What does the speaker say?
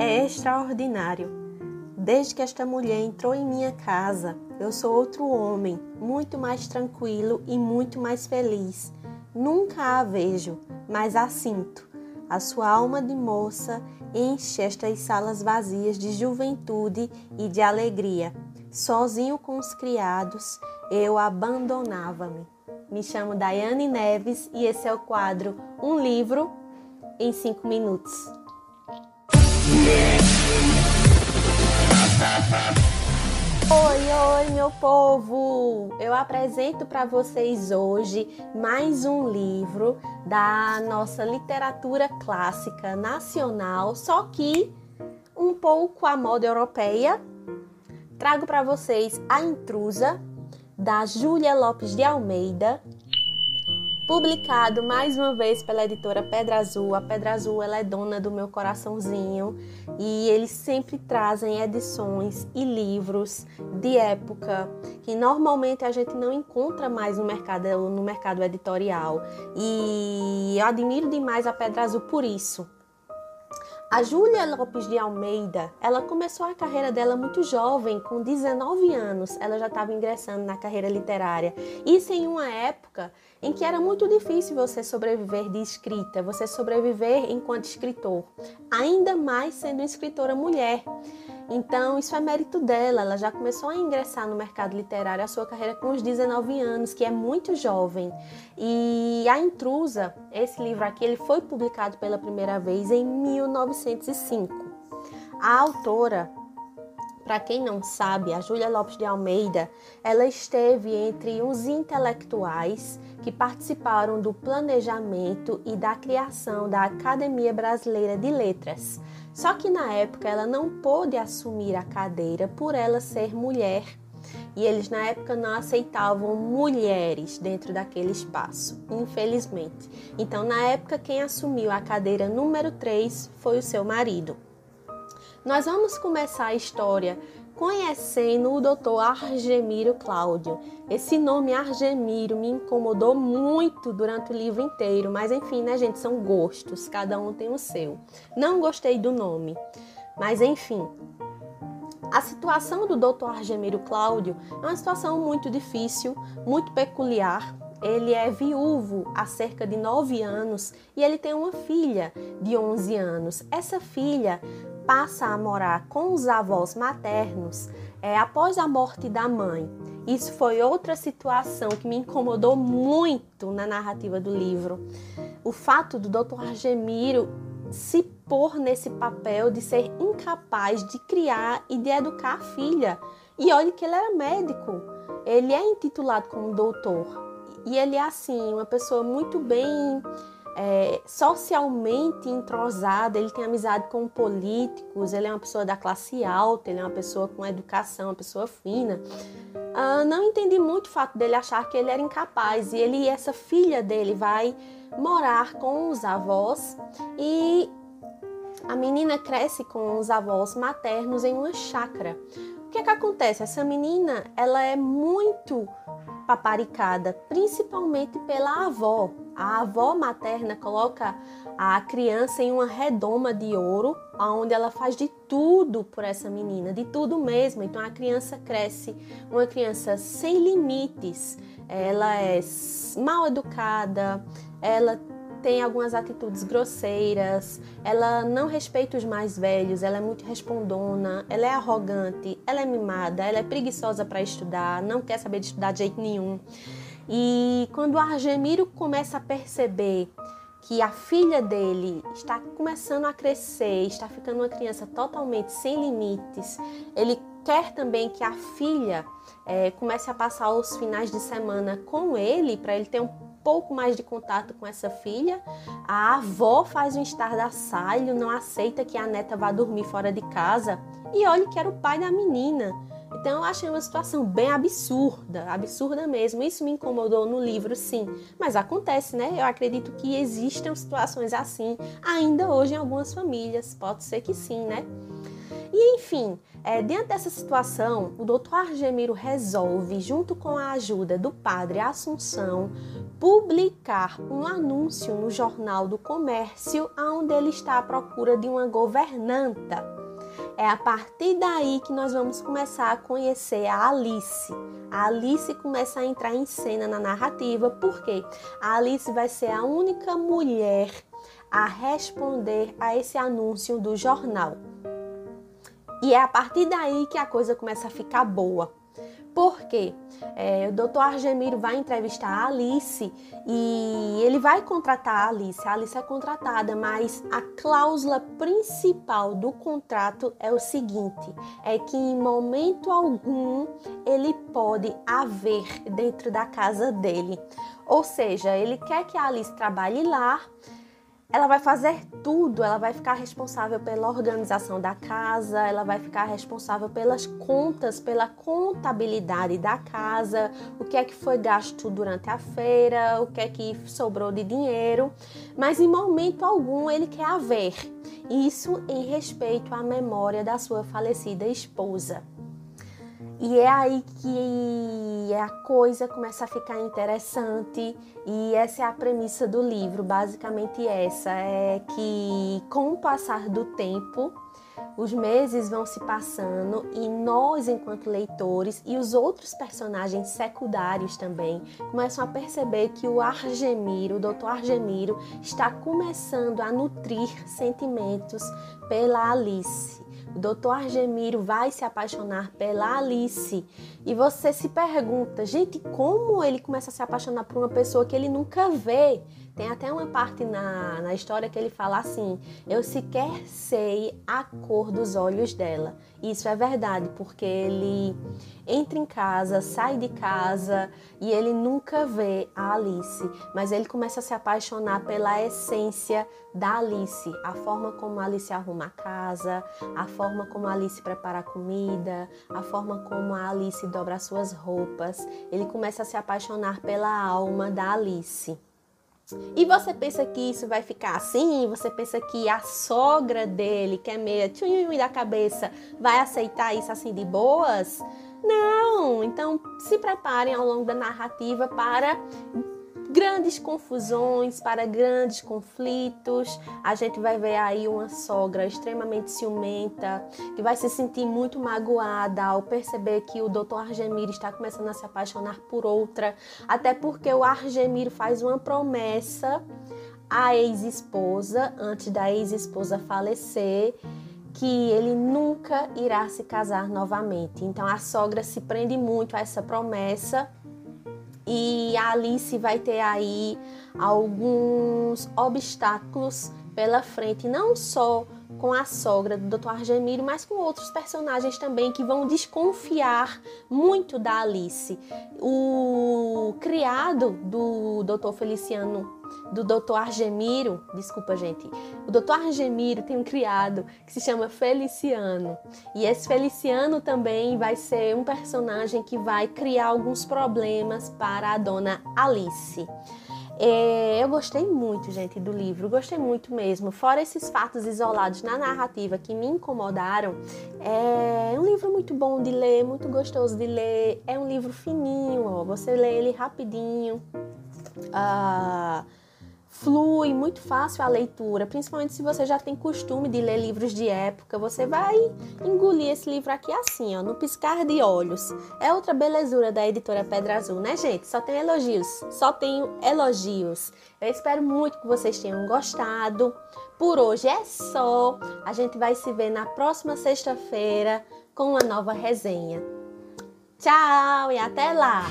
é extraordinário. Desde que esta mulher entrou em minha casa, eu sou outro homem, muito mais tranquilo e muito mais feliz. Nunca a vejo, mas a sinto. A sua alma de moça enche estas salas vazias de juventude e de alegria. Sozinho com os criados, eu abandonava-me. Me chamo Daiane Neves e esse é o quadro Um Livro em 5 Minutos. Oi, oi, meu povo! Eu apresento para vocês hoje mais um livro da nossa literatura clássica nacional, só que um pouco à moda europeia. Trago para vocês A Intrusa, da Júlia Lopes de Almeida, publicado mais uma vez pela editora Pedra Azul. A Pedra Azul ela é dona do meu coraçãozinho e eles sempre trazem edições e livros de época que normalmente a gente não encontra mais no mercado no mercado editorial. E eu admiro demais a Pedra Azul por isso. A Júlia Lopes de Almeida, ela começou a carreira dela muito jovem, com 19 anos, ela já estava ingressando na carreira literária. Isso em uma época em que era muito difícil você sobreviver de escrita, você sobreviver enquanto escritor, ainda mais sendo escritora mulher. Então, isso é mérito dela. Ela já começou a ingressar no mercado literário a sua carreira com os 19 anos, que é muito jovem. E A Intrusa, esse livro aqui, ele foi publicado pela primeira vez em 1905. A autora para quem não sabe, a Júlia Lopes de Almeida, ela esteve entre os intelectuais que participaram do planejamento e da criação da Academia Brasileira de Letras. Só que na época ela não pôde assumir a cadeira por ela ser mulher. E eles na época não aceitavam mulheres dentro daquele espaço, infelizmente. Então, na época, quem assumiu a cadeira número 3 foi o seu marido. Nós vamos começar a história conhecendo o Dr. Argemiro Cláudio. Esse nome Argemiro me incomodou muito durante o livro inteiro, mas enfim, né, gente, são gostos, cada um tem o seu. Não gostei do nome, mas enfim. A situação do Dr. Argemiro Cláudio é uma situação muito difícil, muito peculiar, ele é viúvo há cerca de 9 anos e ele tem uma filha de 11 anos. Essa filha passa a morar com os avós maternos é, após a morte da mãe. Isso foi outra situação que me incomodou muito na narrativa do livro. O fato do Dr. Argemiro se pôr nesse papel de ser incapaz de criar e de educar a filha. E olhe que ele era médico. Ele é intitulado como doutor. E ele é assim, uma pessoa muito bem é, socialmente entrosado, ele tem amizade com políticos, ele é uma pessoa da classe alta, ele é uma pessoa com educação, uma pessoa fina. Ah, não entendi muito o fato dele achar que ele era incapaz e ele e essa filha dele vai morar com os avós e a menina cresce com os avós maternos em uma chácara. O que é que acontece? Essa menina, ela é muito paparicada, principalmente pela avó. A avó materna coloca a criança em uma redoma de ouro, onde ela faz de tudo por essa menina, de tudo mesmo. Então a criança cresce uma criança sem limites. Ela é mal educada, ela tem algumas atitudes grosseiras, ela não respeita os mais velhos, ela é muito respondona, ela é arrogante, ela é mimada, ela é preguiçosa para estudar, não quer saber de estudar de jeito nenhum. E quando o Argemiro começa a perceber que a filha dele está começando a crescer, está ficando uma criança totalmente sem limites, ele quer também que a filha é, comece a passar os finais de semana com ele, para ele ter um pouco mais de contato com essa filha. A avó faz um estardalhaço, não aceita que a neta vá dormir fora de casa. E olha que era o pai da menina. Então eu achei uma situação bem absurda, absurda mesmo. Isso me incomodou no livro, sim. Mas acontece, né? Eu acredito que existam situações assim ainda hoje em algumas famílias. Pode ser que sim, né? E enfim, é, diante dessa situação, o doutor Argemiro resolve, junto com a ajuda do padre Assunção, publicar um anúncio no Jornal do Comércio onde ele está à procura de uma governanta. É a partir daí que nós vamos começar a conhecer a Alice. A Alice começa a entrar em cena na narrativa, porque a Alice vai ser a única mulher a responder a esse anúncio do jornal. E é a partir daí que a coisa começa a ficar boa. Porque é, o doutor Argemiro vai entrevistar a Alice e ele vai contratar a Alice. A Alice é contratada, mas a cláusula principal do contrato é o seguinte: é que em momento algum ele pode haver dentro da casa dele. Ou seja, ele quer que a Alice trabalhe lá ela vai fazer tudo, ela vai ficar responsável pela organização da casa, ela vai ficar responsável pelas contas, pela contabilidade da casa, o que é que foi gasto durante a feira, o que é que sobrou de dinheiro, mas em momento algum ele quer haver. Isso em respeito à memória da sua falecida esposa. E é aí que a coisa começa a ficar interessante e essa é a premissa do livro, basicamente essa, é que com o passar do tempo, os meses vão se passando e nós, enquanto leitores e os outros personagens secundários também, começam a perceber que o Argemiro, o Dr. Argemiro, está começando a nutrir sentimentos pela Alice. Doutor Argemiro vai se apaixonar pela Alice. E você se pergunta, gente, como ele começa a se apaixonar por uma pessoa que ele nunca vê? Tem até uma parte na, na história que ele fala assim: Eu sequer sei a cor dos olhos dela. Isso é verdade, porque ele entra em casa, sai de casa e ele nunca vê a Alice, mas ele começa a se apaixonar pela essência da Alice, a forma como a Alice arruma a casa, a forma como a Alice prepara a comida, a forma como a Alice dobra as suas roupas. Ele começa a se apaixonar pela alma da Alice. E você pensa que isso vai ficar assim? Você pensa que a sogra dele, que é meio tchum da cabeça, vai aceitar isso assim de boas? Não! Então se preparem ao longo da narrativa para grandes confusões, para grandes conflitos. A gente vai ver aí uma sogra extremamente ciumenta, que vai se sentir muito magoada ao perceber que o Dr. Argemiro está começando a se apaixonar por outra, até porque o Argemiro faz uma promessa à ex-esposa, antes da ex-esposa falecer, que ele nunca irá se casar novamente. Então a sogra se prende muito a essa promessa e a Alice vai ter aí alguns obstáculos pela frente, não só com a sogra do Dr. Argemiro, mas com outros personagens também que vão desconfiar muito da Alice. O criado do Dr. Feliciano, do Dr. Argemiro, desculpa gente, o Dr. Argemiro tem um criado que se chama Feliciano. E esse Feliciano também vai ser um personagem que vai criar alguns problemas para a dona Alice. É, eu gostei muito, gente, do livro, gostei muito mesmo. Fora esses fatos isolados na narrativa que me incomodaram, é um livro muito bom de ler, muito gostoso de ler. É um livro fininho, ó, você lê ele rapidinho. Ah, flui muito fácil a leitura, principalmente se você já tem costume de ler livros de época, você vai engolir esse livro aqui assim, ó, no piscar de olhos. É outra belezura da editora Pedra Azul, né, gente? Só tem elogios, só tenho elogios. Eu espero muito que vocês tenham gostado. Por hoje é só. A gente vai se ver na próxima sexta-feira com uma nova resenha. Tchau e até lá!